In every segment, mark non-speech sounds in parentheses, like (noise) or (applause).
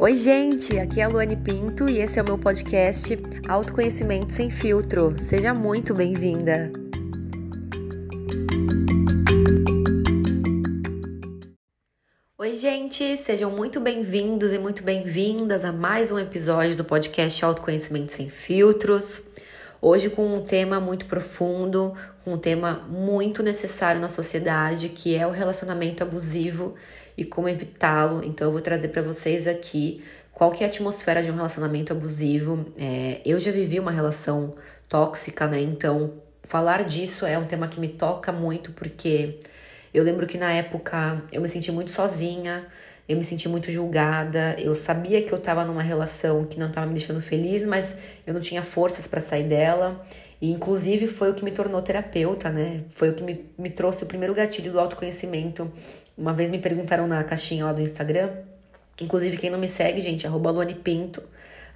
Oi, gente! Aqui é a Luane Pinto e esse é o meu podcast Autoconhecimento Sem Filtro. Seja muito bem-vinda! Oi, gente! Sejam muito bem-vindos e muito bem-vindas a mais um episódio do podcast Autoconhecimento Sem Filtros. Hoje com um tema muito profundo, um tema muito necessário na sociedade, que é o relacionamento abusivo e como evitá-lo. Então eu vou trazer para vocês aqui qual que é a atmosfera de um relacionamento abusivo. É, eu já vivi uma relação tóxica, né? Então falar disso é um tema que me toca muito porque eu lembro que na época eu me senti muito sozinha, eu me senti muito julgada, eu sabia que eu estava numa relação que não estava me deixando feliz, mas eu não tinha forças para sair dela. E inclusive foi o que me tornou terapeuta, né? Foi o que me, me trouxe o primeiro gatilho do autoconhecimento uma vez me perguntaram na caixinha lá do Instagram, inclusive quem não me segue, gente, arroba Luane Pinto,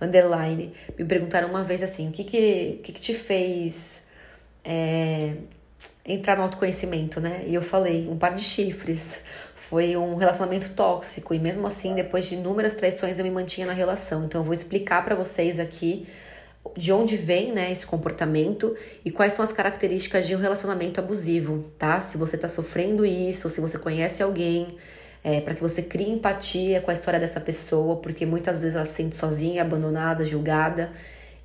underline, me perguntaram uma vez assim, o que que, que, que te fez é, entrar no autoconhecimento, né? E eu falei, um par de chifres, foi um relacionamento tóxico, e mesmo assim, depois de inúmeras traições, eu me mantinha na relação. Então, eu vou explicar para vocês aqui de onde vem né, esse comportamento e quais são as características de um relacionamento abusivo, tá? Se você está sofrendo isso, se você conhece alguém, é, para que você crie empatia com a história dessa pessoa, porque muitas vezes ela se sente sozinha, abandonada, julgada.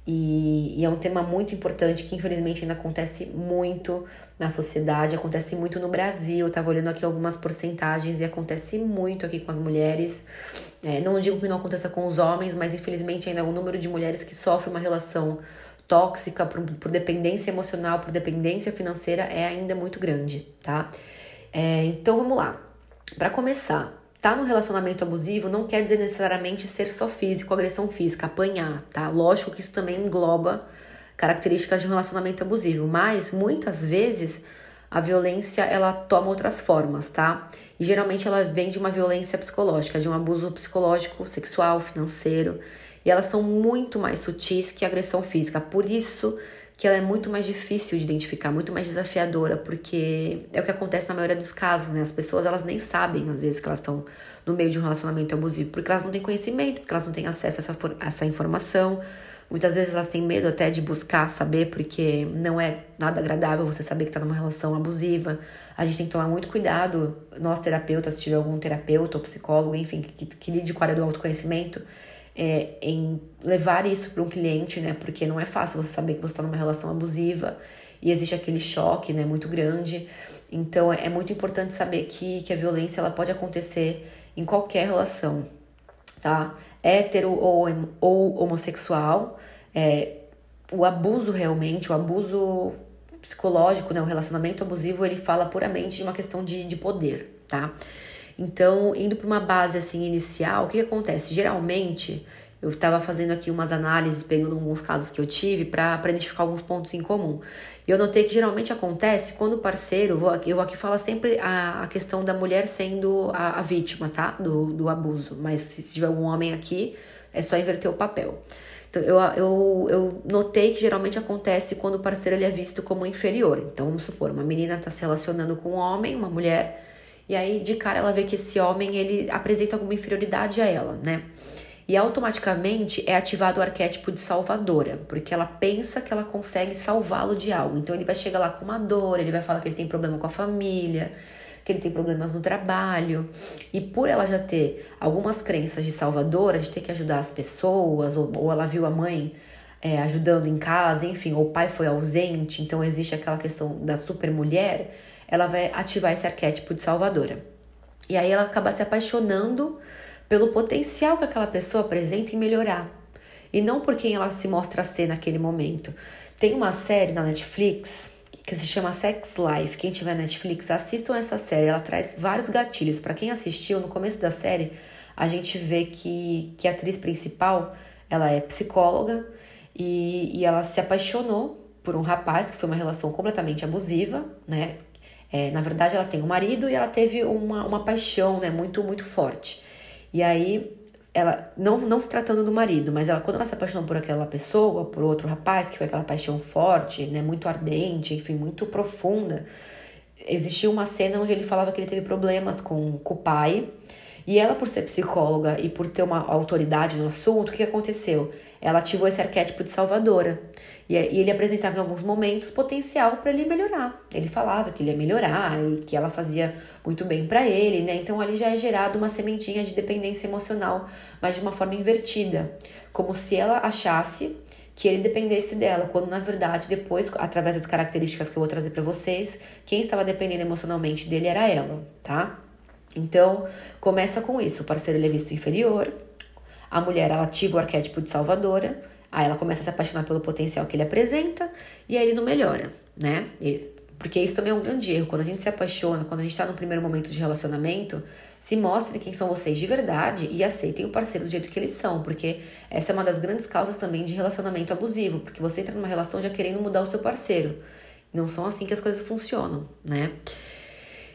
E, e, é um tema muito importante que infelizmente ainda acontece muito na sociedade, acontece muito no Brasil. Eu tava olhando aqui algumas porcentagens e acontece muito aqui com as mulheres. É, não digo que não aconteça com os homens, mas infelizmente ainda o número de mulheres que sofrem uma relação tóxica por, por dependência emocional, por dependência financeira é ainda muito grande, tá? É, então vamos lá. Para começar, Tá no relacionamento abusivo não quer dizer necessariamente ser só físico, agressão física, apanhar, tá? Lógico que isso também engloba características de um relacionamento abusivo, mas muitas vezes a violência ela toma outras formas, tá? E geralmente ela vem de uma violência psicológica, de um abuso psicológico, sexual, financeiro, e elas são muito mais sutis que a agressão física. Por isso que ela é muito mais difícil de identificar, muito mais desafiadora, porque é o que acontece na maioria dos casos, né? As pessoas elas nem sabem às vezes que elas estão no meio de um relacionamento abusivo, porque elas não têm conhecimento, porque elas não têm acesso a essa, a essa informação. Muitas vezes elas têm medo até de buscar saber, porque não é nada agradável você saber que está numa relação abusiva. A gente tem que tomar muito cuidado, nós terapeutas, se tiver algum terapeuta ou psicólogo, enfim, que, que lide com a área do autoconhecimento, é, em levar isso para um cliente, né? Porque não é fácil você saber que você está numa relação abusiva e existe aquele choque, né? Muito grande. Então é muito importante saber que, que a violência ela pode acontecer em qualquer relação, tá? Hétero ou, ou homossexual, é, o abuso realmente, o abuso psicológico, né? O relacionamento abusivo, ele fala puramente de uma questão de, de poder, tá? Então, indo para uma base assim inicial, o que, que acontece? Geralmente, eu estava fazendo aqui umas análises, pegando alguns casos que eu tive para identificar alguns pontos em comum. E eu notei que geralmente acontece quando o parceiro, eu aqui falar sempre a, a questão da mulher sendo a, a vítima, tá? Do, do abuso. Mas se tiver algum homem aqui, é só inverter o papel. Então, eu, eu, eu notei que geralmente acontece quando o parceiro ele é visto como inferior. Então, vamos supor, uma menina está se relacionando com um homem, uma mulher e aí, de cara, ela vê que esse homem, ele apresenta alguma inferioridade a ela, né? E automaticamente é ativado o arquétipo de salvadora, porque ela pensa que ela consegue salvá-lo de algo. Então ele vai chegar lá com uma dor, ele vai falar que ele tem problema com a família, que ele tem problemas no trabalho. E por ela já ter algumas crenças de salvadora, de ter que ajudar as pessoas, ou, ou ela viu a mãe é, ajudando em casa, enfim, ou o pai foi ausente, então existe aquela questão da super mulher ela vai ativar esse arquétipo de salvadora. E aí ela acaba se apaixonando pelo potencial que aquela pessoa apresenta em melhorar. E não por quem ela se mostra ser naquele momento. Tem uma série na Netflix que se chama Sex Life. Quem tiver Netflix, assistam essa série. Ela traz vários gatilhos. Para quem assistiu, no começo da série, a gente vê que, que a atriz principal ela é psicóloga e, e ela se apaixonou por um rapaz que foi uma relação completamente abusiva, né? É, na verdade, ela tem um marido e ela teve uma, uma paixão, né, muito, muito forte. E aí, ela, não, não se tratando do marido, mas ela, quando ela se apaixonou por aquela pessoa, por outro rapaz, que foi aquela paixão forte, né, muito ardente, enfim, muito profunda, existia uma cena onde ele falava que ele teve problemas com, com o pai, E ela, por ser psicóloga e por ter uma autoridade no assunto, o que aconteceu? Ela ativou esse arquétipo de salvadora. E, ele apresentava em alguns momentos potencial para ele melhorar. Ele falava que ele ia melhorar e que ela fazia muito bem para ele, né? Então ali já é gerado uma sementinha de dependência emocional, mas de uma forma invertida, como se ela achasse que ele dependesse dela, quando na verdade depois, através das características que eu vou trazer para vocês, quem estava dependendo emocionalmente dele era ela, tá? Então, começa com isso, o parceiro ele é visto inferior, a mulher ela ativa o arquétipo de salvadora, aí ela começa a se apaixonar pelo potencial que ele apresenta e aí ele não melhora, né? Porque isso também é um grande erro. Quando a gente se apaixona, quando a gente está no primeiro momento de relacionamento, se mostrem quem são vocês de verdade e aceitem o parceiro do jeito que eles são, porque essa é uma das grandes causas também de relacionamento abusivo, porque você entra numa relação já querendo mudar o seu parceiro. Não são assim que as coisas funcionam, né?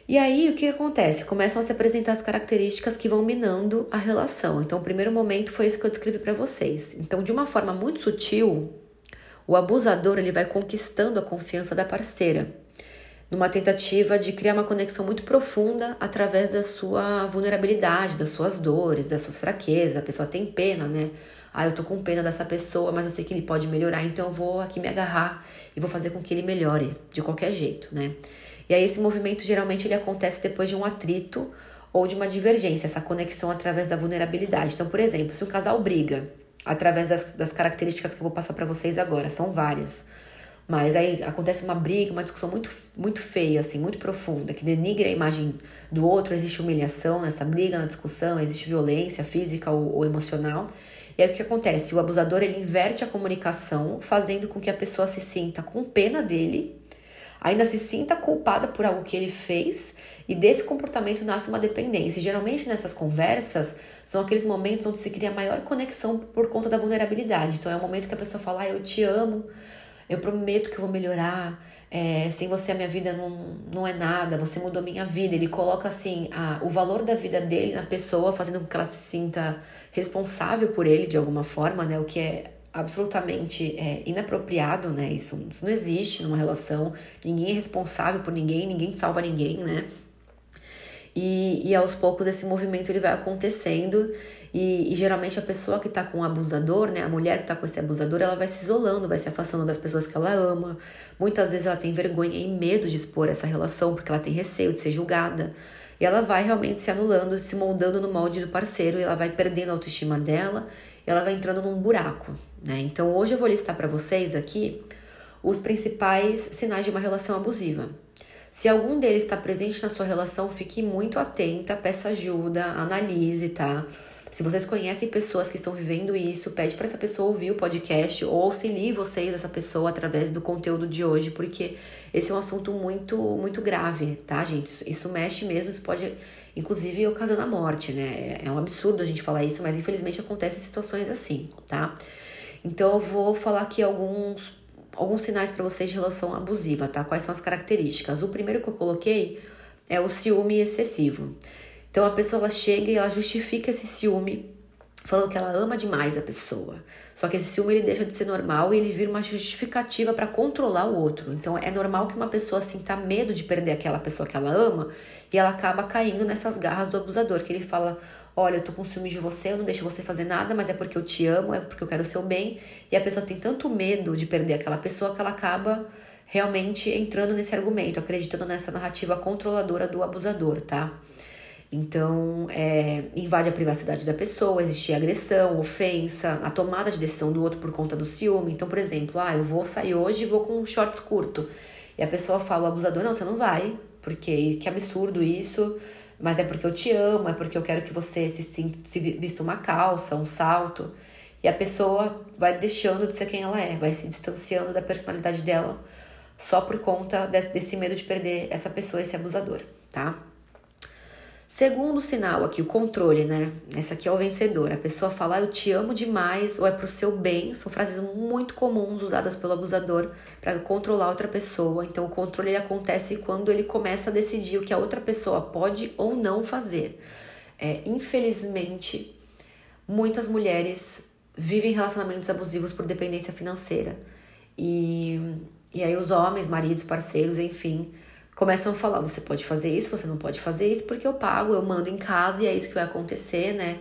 E aí, o que acontece? Começam a se apresentar as características que vão minando a relação. Então, o primeiro momento foi isso que eu descrevi para vocês. Então, de uma forma muito sutil, o abusador ele vai conquistando a confiança da parceira, numa tentativa de criar uma conexão muito profunda através da sua vulnerabilidade, das suas dores, das suas fraquezas. A pessoa tem pena, né? Ah, eu tô com pena dessa pessoa, mas eu sei que ele pode melhorar, então eu vou aqui me agarrar e vou fazer com que ele melhore de qualquer jeito, né? E aí esse movimento geralmente ele acontece depois de um atrito ou de uma divergência, essa conexão através da vulnerabilidade. Então, por exemplo, se um casal briga através das, das características que eu vou passar para vocês agora, são várias. Mas aí acontece uma briga, uma discussão muito, muito feia, assim, muito profunda, que denigra a imagem do outro, existe humilhação nessa briga, na discussão, existe violência física ou, ou emocional. E aí o que acontece? O abusador ele inverte a comunicação, fazendo com que a pessoa se sinta com pena dele ainda se sinta culpada por algo que ele fez e desse comportamento nasce uma dependência. Geralmente nessas conversas são aqueles momentos onde se cria maior conexão por conta da vulnerabilidade. Então é o momento que a pessoa fala: ah, Eu te amo, eu prometo que eu vou melhorar. É, sem você a minha vida não, não é nada, você mudou minha vida. Ele coloca assim a, o valor da vida dele na pessoa, fazendo com que ela se sinta responsável por ele de alguma forma, né? O que é absolutamente é, inapropriado, né? Isso, isso não existe numa relação. Ninguém é responsável por ninguém, ninguém salva ninguém, né? E, e aos poucos esse movimento ele vai acontecendo e, e geralmente a pessoa que tá com o abusador, né, a mulher que tá com esse abusador, ela vai se isolando, vai se afastando das pessoas que ela ama. Muitas vezes ela tem vergonha e medo de expor essa relação porque ela tem receio de ser julgada. E ela vai realmente se anulando, se moldando no molde do parceiro e ela vai perdendo a autoestima dela ela vai entrando num buraco, né? Então hoje eu vou listar para vocês aqui os principais sinais de uma relação abusiva. Se algum deles está presente na sua relação, fique muito atenta, peça ajuda, analise, tá? Se vocês conhecem pessoas que estão vivendo isso, pede para essa pessoa ouvir o podcast ou auxilie vocês essa pessoa através do conteúdo de hoje, porque esse é um assunto muito muito grave, tá, gente? Isso mexe mesmo, isso pode inclusive ocasionar morte, né? É um absurdo a gente falar isso, mas infelizmente acontecem situações assim, tá? Então eu vou falar aqui alguns alguns sinais para vocês de relação abusiva, tá? Quais são as características? O primeiro que eu coloquei é o ciúme excessivo. Então a pessoa chega e ela justifica esse ciúme falando que ela ama demais a pessoa. Só que esse ciúme ele deixa de ser normal e ele vira uma justificativa para controlar o outro. Então é normal que uma pessoa sinta medo de perder aquela pessoa que ela ama e ela acaba caindo nessas garras do abusador, que ele fala: "Olha, eu tô com ciúme de você, eu não deixo você fazer nada, mas é porque eu te amo, é porque eu quero o seu bem". E a pessoa tem tanto medo de perder aquela pessoa que ela acaba realmente entrando nesse argumento, acreditando nessa narrativa controladora do abusador, tá? Então, é, invade a privacidade da pessoa, existe agressão, ofensa, a tomada de decisão do outro por conta do ciúme. Então, por exemplo, ah, eu vou sair hoje e vou com um shorts curto. E a pessoa fala, o abusador, não, você não vai, porque que absurdo isso, mas é porque eu te amo, é porque eu quero que você se, se vista uma calça, um salto. E a pessoa vai deixando de ser quem ela é, vai se distanciando da personalidade dela só por conta desse, desse medo de perder essa pessoa, esse abusador, tá? Segundo sinal aqui, o controle, né? Essa aqui é o vencedor. A pessoa fala, eu te amo demais, ou é pro seu bem. São frases muito comuns usadas pelo abusador para controlar outra pessoa. Então, o controle ele acontece quando ele começa a decidir o que a outra pessoa pode ou não fazer. É, infelizmente, muitas mulheres vivem relacionamentos abusivos por dependência financeira. E, e aí os homens, maridos, parceiros, enfim, começam a falar: você pode fazer isso, você não pode fazer isso, porque eu pago, eu mando em casa e é isso que vai acontecer, né?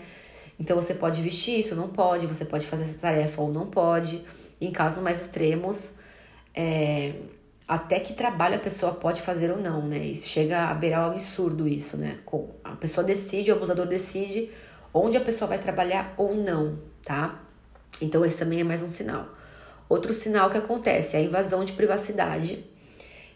Então você pode vestir isso, não pode, você pode fazer essa tarefa ou não pode. Em casos mais extremos, é, até que trabalho a pessoa pode fazer ou não, né? Isso chega a beirar o absurdo isso, né? A pessoa decide, o abusador decide onde a pessoa vai trabalhar ou não, tá? Então esse também é mais um sinal. Outro sinal que acontece é a invasão de privacidade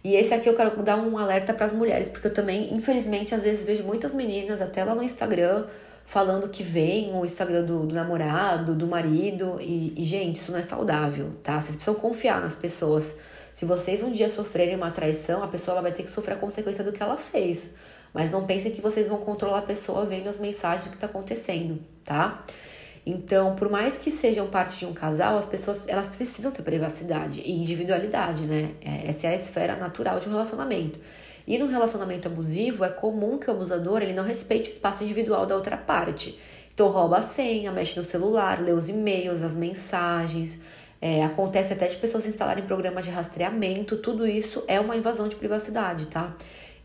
e esse aqui eu quero dar um alerta para as mulheres, porque eu também, infelizmente, às vezes vejo muitas meninas, até lá no Instagram, falando que vem o Instagram do, do namorado, do marido, e, e, gente, isso não é saudável, tá? Vocês precisam confiar nas pessoas. Se vocês um dia sofrerem uma traição, a pessoa ela vai ter que sofrer a consequência do que ela fez. Mas não pensem que vocês vão controlar a pessoa vendo as mensagens do que tá acontecendo, tá? Então, por mais que sejam parte de um casal, as pessoas elas precisam ter privacidade e individualidade, né? É, essa é a esfera natural de um relacionamento. E no relacionamento abusivo, é comum que o abusador ele não respeite o espaço individual da outra parte. Então, rouba a senha, mexe no celular, lê os e-mails, as mensagens. É, acontece até de pessoas instalarem programas de rastreamento. Tudo isso é uma invasão de privacidade, tá?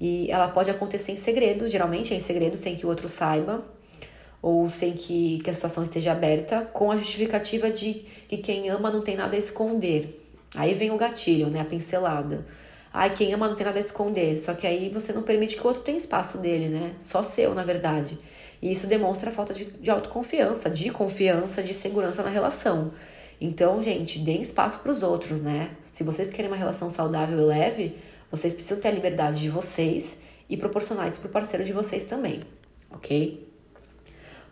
E ela pode acontecer em segredo, geralmente é em segredo, sem que o outro saiba ou sem que, que a situação esteja aberta, com a justificativa de que quem ama não tem nada a esconder. Aí vem o gatilho, né? A pincelada. Ai, quem ama não tem nada a esconder. Só que aí você não permite que o outro tenha espaço dele, né? Só seu, na verdade. E isso demonstra a falta de, de autoconfiança, de confiança, de segurança na relação. Então, gente, deem espaço para os outros, né? Se vocês querem uma relação saudável e leve, vocês precisam ter a liberdade de vocês e proporcionar isso para o parceiro de vocês também, ok?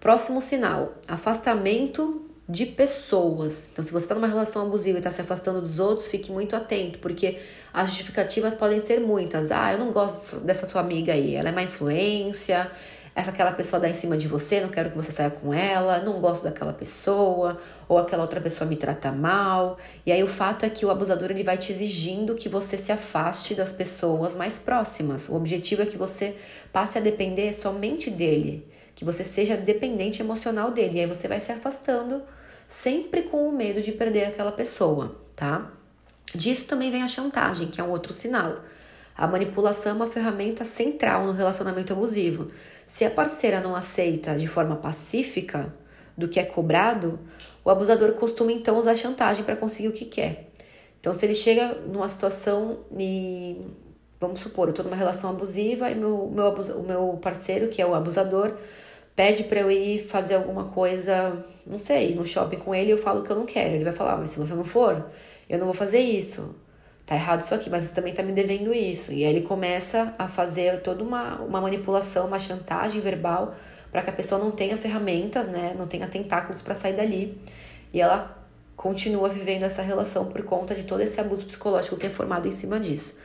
Próximo sinal: afastamento de pessoas. Então, se você está numa relação abusiva e está se afastando dos outros, fique muito atento, porque as justificativas podem ser muitas. Ah, eu não gosto dessa sua amiga aí, ela é má influência, essa aquela pessoa dá em cima de você, não quero que você saia com ela, não gosto daquela pessoa, ou aquela outra pessoa me trata mal. E aí o fato é que o abusador ele vai te exigindo que você se afaste das pessoas mais próximas. O objetivo é que você passe a depender somente dele que você seja dependente emocional dele. E aí você vai se afastando sempre com o medo de perder aquela pessoa, tá? Disso também vem a chantagem, que é um outro sinal. A manipulação é uma ferramenta central no relacionamento abusivo. Se a parceira não aceita de forma pacífica do que é cobrado, o abusador costuma então usar chantagem para conseguir o que quer. Então, se ele chega numa situação e vamos supor, eu estou numa relação abusiva e meu, meu, o meu parceiro, que é o abusador, pede para eu ir fazer alguma coisa, não sei, no shopping com ele, eu falo que eu não quero. Ele vai falar, mas se você não for, eu não vou fazer isso. Tá errado isso aqui, mas você também tá me devendo isso. E aí ele começa a fazer toda uma, uma manipulação, uma chantagem verbal para que a pessoa não tenha ferramentas, né, não tenha tentáculos para sair dali. E ela continua vivendo essa relação por conta de todo esse abuso psicológico que é formado em cima disso.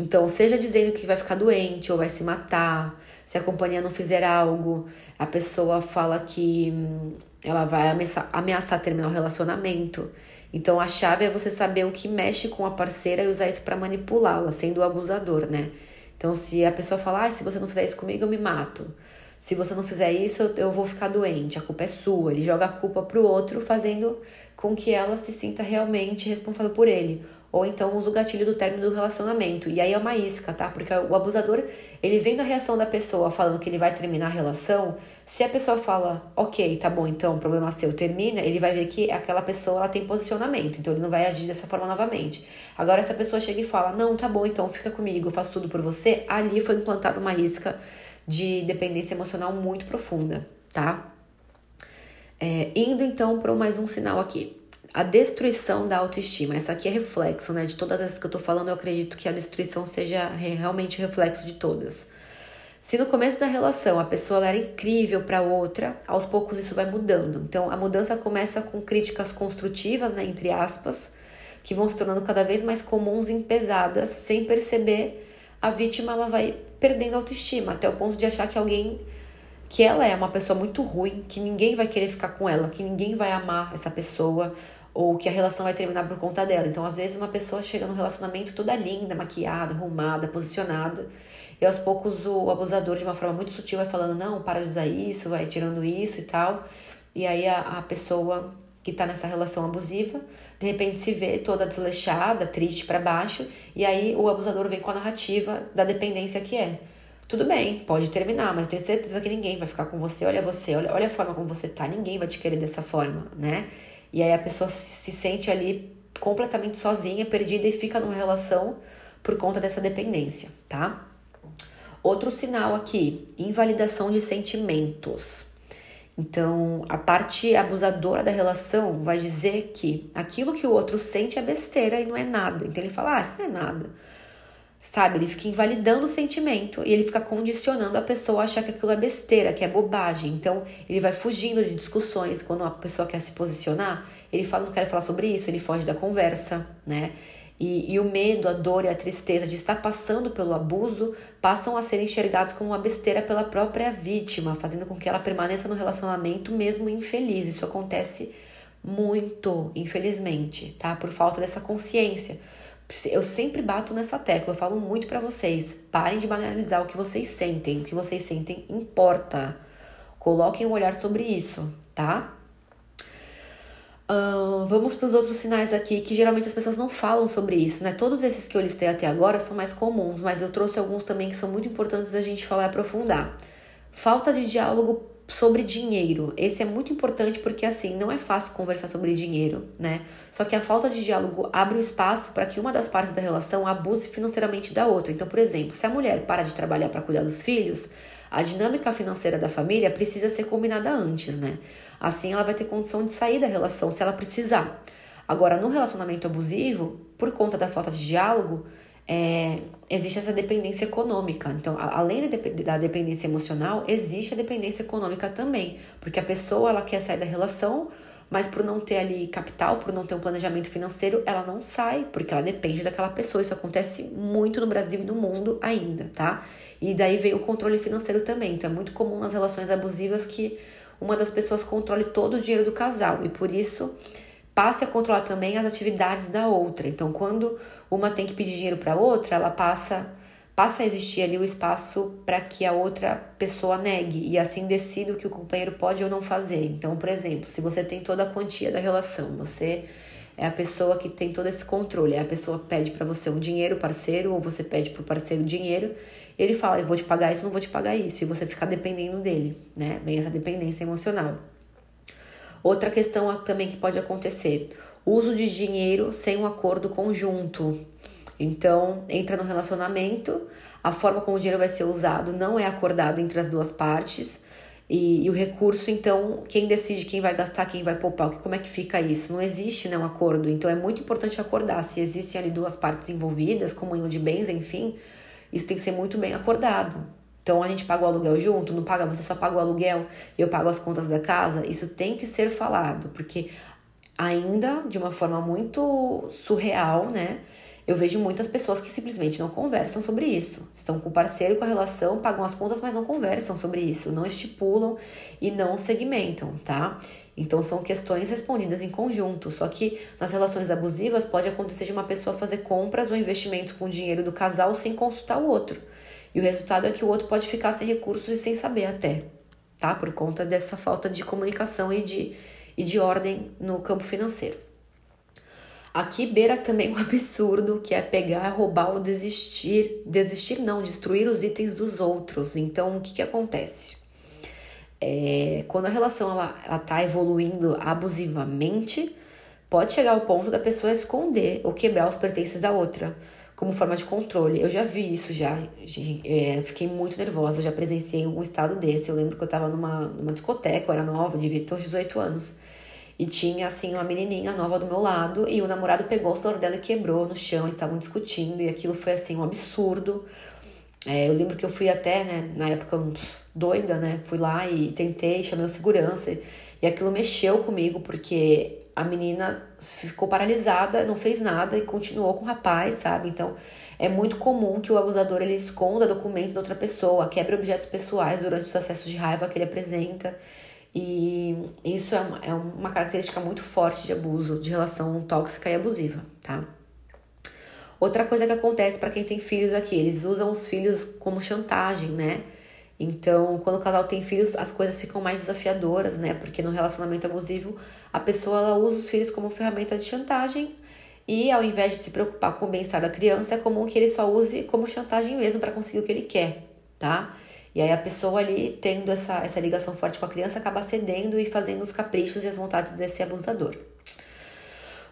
Então, seja dizendo que vai ficar doente ou vai se matar, se a companhia não fizer algo, a pessoa fala que hum, ela vai ameaçar, ameaçar terminar o relacionamento. Então a chave é você saber o que mexe com a parceira e usar isso para manipulá-la, sendo o abusador, né? Então se a pessoa falar, ah, se você não fizer isso comigo, eu me mato. Se você não fizer isso, eu vou ficar doente, a culpa é sua. Ele joga a culpa pro outro, fazendo com que ela se sinta realmente responsável por ele ou então usa o gatilho do término do relacionamento. E aí é uma isca, tá? Porque o abusador, ele vendo a reação da pessoa falando que ele vai terminar a relação, se a pessoa fala, ok, tá bom, então, problema seu, termina, ele vai ver que aquela pessoa ela tem posicionamento, então ele não vai agir dessa forma novamente. Agora, se a pessoa chega e fala, não, tá bom, então fica comigo, eu faço tudo por você, ali foi implantada uma isca de dependência emocional muito profunda, tá? É, indo então para mais um sinal aqui a destruição da autoestima. Essa aqui é reflexo, né? De todas essas que eu tô falando, eu acredito que a destruição seja realmente reflexo de todas. Se no começo da relação a pessoa era incrível para outra, aos poucos isso vai mudando. Então a mudança começa com críticas construtivas, né, entre aspas, que vão se tornando cada vez mais comuns e pesadas, sem perceber, a vítima ela vai perdendo autoestima, até o ponto de achar que alguém que ela é uma pessoa muito ruim, que ninguém vai querer ficar com ela, que ninguém vai amar essa pessoa, ou que a relação vai terminar por conta dela. Então, às vezes, uma pessoa chega no relacionamento toda linda, maquiada, arrumada, posicionada, e aos poucos o abusador, de uma forma muito sutil, vai falando: não, para de usar isso, vai tirando isso e tal. E aí a, a pessoa que tá nessa relação abusiva, de repente se vê toda desleixada, triste para baixo, e aí o abusador vem com a narrativa da dependência que é. Tudo bem, pode terminar, mas tenho certeza que ninguém vai ficar com você. Olha você, olha, olha a forma como você tá, ninguém vai te querer dessa forma, né? E aí a pessoa se sente ali completamente sozinha, perdida e fica numa relação por conta dessa dependência, tá? Outro sinal aqui, invalidação de sentimentos. Então, a parte abusadora da relação vai dizer que aquilo que o outro sente é besteira e não é nada. Então, ele fala: Ah, isso não é nada. Sabe? Ele fica invalidando o sentimento e ele fica condicionando a pessoa a achar que aquilo é besteira, que é bobagem. Então, ele vai fugindo de discussões. Quando uma pessoa quer se posicionar, ele fala: Não quero falar sobre isso, ele foge da conversa, né? E, e, o medo, a dor e a tristeza de estar passando pelo abuso passam a ser enxergados como uma besteira pela própria vítima, fazendo com que ela permaneça no relacionamento mesmo infeliz. Isso acontece muito, infelizmente, tá? Por falta dessa consciência. Eu sempre bato nessa tecla, eu falo muito para vocês. Parem de banalizar o que vocês sentem. O que vocês sentem importa. Coloquem um olhar sobre isso, tá? Uh, vamos para os outros sinais aqui, que geralmente as pessoas não falam sobre isso, né? Todos esses que eu listei até agora são mais comuns, mas eu trouxe alguns também que são muito importantes da gente falar e aprofundar. Falta de diálogo sobre dinheiro. Esse é muito importante porque, assim, não é fácil conversar sobre dinheiro, né? Só que a falta de diálogo abre o espaço para que uma das partes da relação abuse financeiramente da outra. Então, por exemplo, se a mulher para de trabalhar para cuidar dos filhos, a dinâmica financeira da família precisa ser combinada antes, né? Assim, ela vai ter condição de sair da relação se ela precisar. Agora, no relacionamento abusivo, por conta da falta de diálogo, é, existe essa dependência econômica. Então, além da dependência emocional, existe a dependência econômica também, porque a pessoa ela quer sair da relação, mas por não ter ali capital, por não ter um planejamento financeiro, ela não sai, porque ela depende daquela pessoa. Isso acontece muito no Brasil e no mundo ainda, tá? E daí veio o controle financeiro também. Então, é muito comum nas relações abusivas que uma das pessoas controle todo o dinheiro do casal e por isso passe a controlar também as atividades da outra. Então, quando uma tem que pedir dinheiro para outra, ela passa passa a existir ali o espaço para que a outra pessoa negue e assim decida o que o companheiro pode ou não fazer. Então, por exemplo, se você tem toda a quantia da relação, você é a pessoa que tem todo esse controle. A pessoa pede para você um dinheiro, parceiro, ou você pede para o parceiro dinheiro, ele fala, eu vou te pagar isso, não vou te pagar isso, e você fica dependendo dele, né? Vem essa dependência emocional. Outra questão também que pode acontecer, uso de dinheiro sem um acordo conjunto. Então, entra no relacionamento, a forma como o dinheiro vai ser usado não é acordado entre as duas partes, e, e, o recurso, então, quem decide quem vai gastar, quem vai poupar, como é que fica isso? Não existe né, um acordo. Então é muito importante acordar. Se existem ali duas partes envolvidas, comunhão de bens, enfim, isso tem que ser muito bem acordado. Então a gente paga o aluguel junto, não paga, você só paga o aluguel e eu pago as contas da casa. Isso tem que ser falado, porque ainda de uma forma muito surreal, né? Eu vejo muitas pessoas que simplesmente não conversam sobre isso. Estão com o parceiro, com a relação, pagam as contas, mas não conversam sobre isso, não estipulam e não segmentam, tá? Então são questões respondidas em conjunto. Só que nas relações abusivas pode acontecer de uma pessoa fazer compras ou investimentos com o dinheiro do casal sem consultar o outro. E o resultado é que o outro pode ficar sem recursos e sem saber até, tá? Por conta dessa falta de comunicação e de, e de ordem no campo financeiro. Aqui beira também um (laughs) absurdo que é pegar, roubar ou desistir. Desistir não, destruir os itens dos outros. Então, o que, que acontece? É, quando a relação ela, ela tá evoluindo abusivamente, pode chegar ao ponto da pessoa esconder ou quebrar os pertences da outra, como forma de controle. Eu já vi isso já, é, fiquei muito nervosa, já presenciei um estado desse. Eu lembro que eu tava numa, numa discoteca, eu era nova, devia ter uns 18 anos. E tinha, assim, uma menininha nova do meu lado. E o namorado pegou o celular dela e quebrou no chão. Eles estavam discutindo. E aquilo foi, assim, um absurdo. É, eu lembro que eu fui até, né, na época, doida, né? Fui lá e tentei, chamei o segurança. E aquilo mexeu comigo, porque a menina ficou paralisada, não fez nada e continuou com o rapaz, sabe? Então, é muito comum que o abusador ele esconda documentos da outra pessoa, quebre objetos pessoais durante os acessos de raiva que ele apresenta. E isso é uma, é uma característica muito forte de abuso, de relação tóxica e abusiva, tá? Outra coisa que acontece para quem tem filhos aqui, eles usam os filhos como chantagem, né? Então, quando o casal tem filhos, as coisas ficam mais desafiadoras, né? Porque no relacionamento abusivo, a pessoa ela usa os filhos como ferramenta de chantagem e ao invés de se preocupar com o bem-estar da criança, é comum que ele só use como chantagem mesmo para conseguir o que ele quer, tá? E aí a pessoa ali, tendo essa, essa ligação forte com a criança, acaba cedendo e fazendo os caprichos e as vontades desse abusador.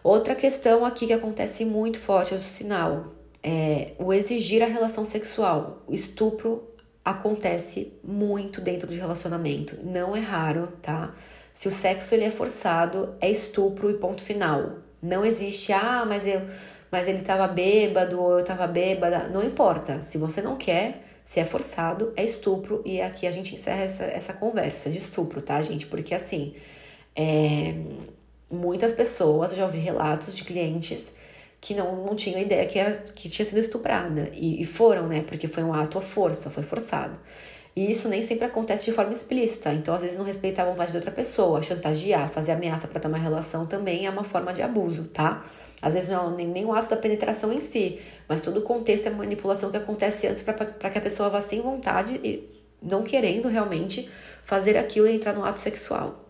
Outra questão aqui que acontece muito forte, outro sinal, é o exigir a relação sexual. O estupro acontece muito dentro de relacionamento, não é raro, tá? Se o sexo ele é forçado, é estupro e ponto final. Não existe, ah, mas eu, mas ele tava bêbado ou eu tava bêbada. Não importa. Se você não quer, se é forçado, é estupro. E aqui a gente encerra essa, essa conversa de estupro, tá, gente? Porque assim, é, muitas pessoas, eu já ouvi relatos de clientes que não, não tinham ideia que, era, que tinha sido estuprada. E, e foram, né? Porque foi um ato à força, foi forçado. E isso nem sempre acontece de forma explícita. Então, às vezes, não respeitar a vontade de outra pessoa, chantagear, fazer ameaça para ter uma relação também é uma forma de abuso, tá? Às vezes não é nem, nem o ato da penetração em si, mas todo o contexto é manipulação que acontece antes para que a pessoa vá sem vontade e não querendo realmente fazer aquilo e entrar no ato sexual.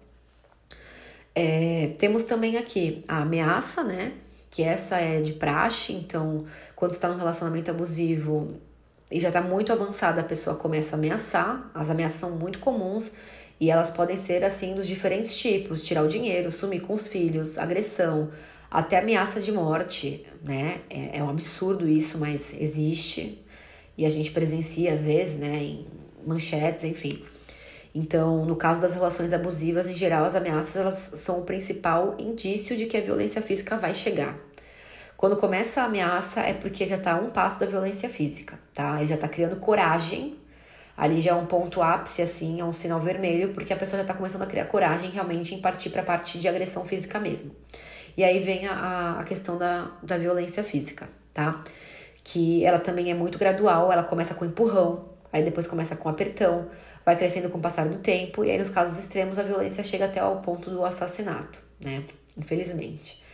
É, temos também aqui a ameaça, né? Que essa é de praxe, então, quando está num relacionamento abusivo, e já está muito avançada, a pessoa começa a ameaçar. As ameaças são muito comuns e elas podem ser assim dos diferentes tipos: tirar o dinheiro, sumir com os filhos, agressão, até ameaça de morte, né? É, é um absurdo isso, mas existe e a gente presencia às vezes, né? Em manchetes, enfim. Então, no caso das relações abusivas, em geral, as ameaças elas são o principal indício de que a violência física vai chegar. Quando começa a ameaça é porque já está um passo da violência física, tá? Ele já está criando coragem. Ali já é um ponto ápice, assim, é um sinal vermelho, porque a pessoa já está começando a criar coragem realmente em partir para a parte de agressão física mesmo. E aí vem a, a questão da, da violência física, tá? Que ela também é muito gradual, ela começa com empurrão, aí depois começa com apertão, vai crescendo com o passar do tempo, e aí nos casos extremos a violência chega até ao ponto do assassinato, né? Infelizmente.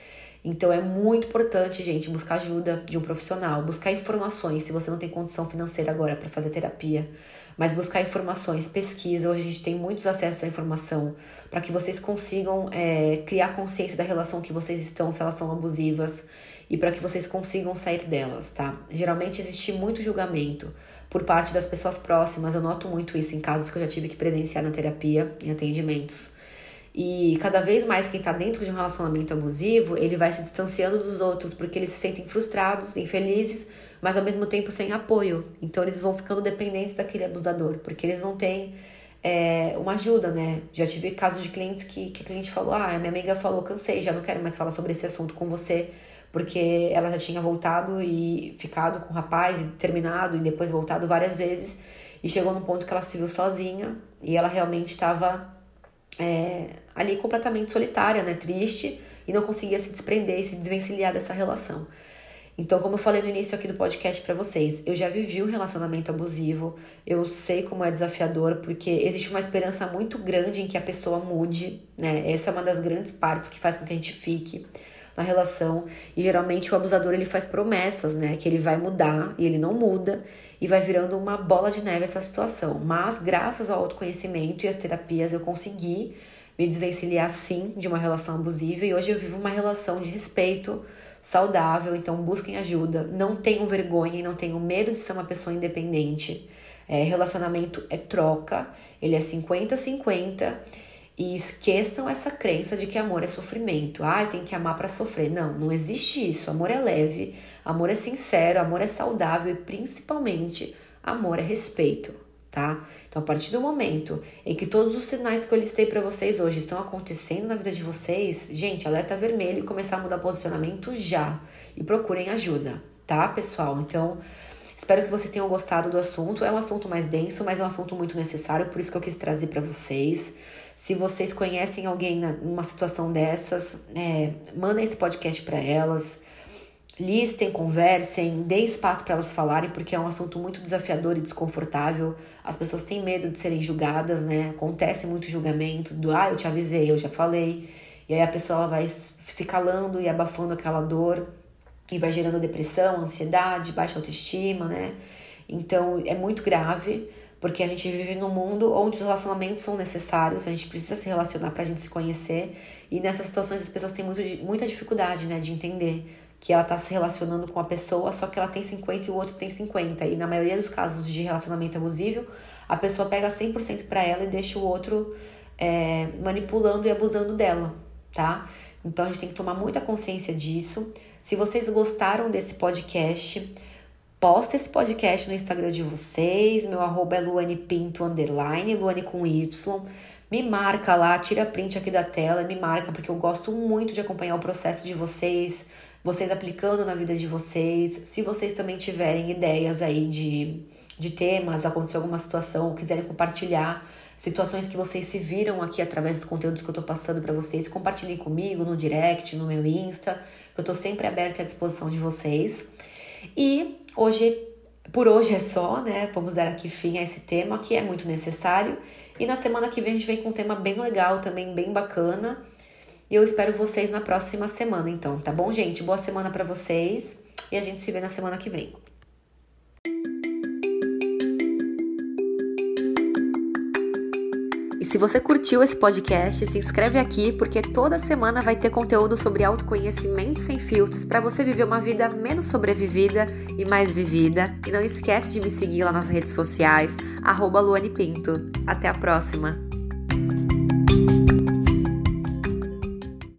Então é muito importante, gente, buscar ajuda de um profissional, buscar informações se você não tem condição financeira agora para fazer terapia, mas buscar informações, pesquisa. Hoje a gente tem muitos acessos à informação para que vocês consigam é, criar consciência da relação que vocês estão, se elas são abusivas, e para que vocês consigam sair delas, tá? Geralmente existe muito julgamento por parte das pessoas próximas. Eu noto muito isso em casos que eu já tive que presenciar na terapia, em atendimentos e cada vez mais quem está dentro de um relacionamento abusivo, ele vai se distanciando dos outros porque eles se sentem frustrados, infelizes, mas ao mesmo tempo sem apoio. Então eles vão ficando dependentes daquele abusador, porque eles não têm é, uma ajuda, né? Já tive casos de clientes que, que a cliente falou: Ah, minha amiga falou, cansei, já não quero mais falar sobre esse assunto com você, porque ela já tinha voltado e ficado com o rapaz e terminado e depois voltado várias vezes. E chegou num ponto que ela se viu sozinha e ela realmente estava é, ali completamente solitária, né, triste, e não conseguia se desprender e se desvencilhar dessa relação. Então, como eu falei no início aqui do podcast para vocês, eu já vivi um relacionamento abusivo, eu sei como é desafiador, porque existe uma esperança muito grande em que a pessoa mude, né? Essa é uma das grandes partes que faz com que a gente fique na relação. E geralmente o abusador ele faz promessas, né? Que ele vai mudar e ele não muda e vai virando uma bola de neve essa situação. Mas graças ao autoconhecimento e às terapias eu consegui me desvencilhar sim de uma relação abusiva e hoje eu vivo uma relação de respeito saudável, então busquem ajuda, não tenham vergonha e não tenham medo de ser uma pessoa independente. É, relacionamento é troca, ele é 50-50 e esqueçam essa crença de que amor é sofrimento. Ah, tem que amar para sofrer. Não, não existe isso. Amor é leve, amor é sincero, amor é saudável e principalmente amor é respeito, tá? Então, a partir do momento em que todos os sinais que eu listei para vocês hoje estão acontecendo na vida de vocês, gente, alerta vermelho e começar a mudar posicionamento já. E procurem ajuda, tá, pessoal? Então, espero que vocês tenham gostado do assunto. É um assunto mais denso, mas é um assunto muito necessário, por isso que eu quis trazer para vocês. Se vocês conhecem alguém numa situação dessas, é, mandem esse podcast para elas. Listem, conversem, deem espaço para elas falarem, porque é um assunto muito desafiador e desconfortável. As pessoas têm medo de serem julgadas, né? Acontece muito julgamento do ah, eu te avisei, eu já falei. E aí a pessoa vai se calando e abafando aquela dor e vai gerando depressão, ansiedade, baixa autoestima, né? Então é muito grave porque a gente vive num mundo onde os relacionamentos são necessários, a gente precisa se relacionar pra gente se conhecer, e nessas situações as pessoas têm muito, muita dificuldade, né, de entender que ela tá se relacionando com a pessoa, só que ela tem 50 e o outro tem 50. E na maioria dos casos de relacionamento abusivo, a pessoa pega 100% para ela e deixa o outro é, manipulando e abusando dela, tá? Então a gente tem que tomar muita consciência disso. Se vocês gostaram desse podcast, posta esse podcast no Instagram de vocês. Meu arroba é Luane Pinto, underline, Luane com Y. Me marca lá, tira print aqui da tela, me marca, porque eu gosto muito de acompanhar o processo de vocês, vocês aplicando na vida de vocês. Se vocês também tiverem ideias aí de, de temas, aconteceu alguma situação, quiserem compartilhar situações que vocês se viram aqui através dos conteúdos que eu tô passando para vocês, compartilhem comigo no direct, no meu Insta. Eu tô sempre aberta à disposição de vocês. E hoje, por hoje é só, né? Vamos dar aqui fim a esse tema que é muito necessário. E na semana que vem a gente vem com um tema bem legal, também bem bacana. E eu espero vocês na próxima semana, então, tá bom, gente? Boa semana para vocês e a gente se vê na semana que vem. Se você curtiu esse podcast, se inscreve aqui porque toda semana vai ter conteúdo sobre autoconhecimento sem filtros para você viver uma vida menos sobrevivida e mais vivida. E não esquece de me seguir lá nas redes sociais, arroba Luane Pinto. Até a próxima!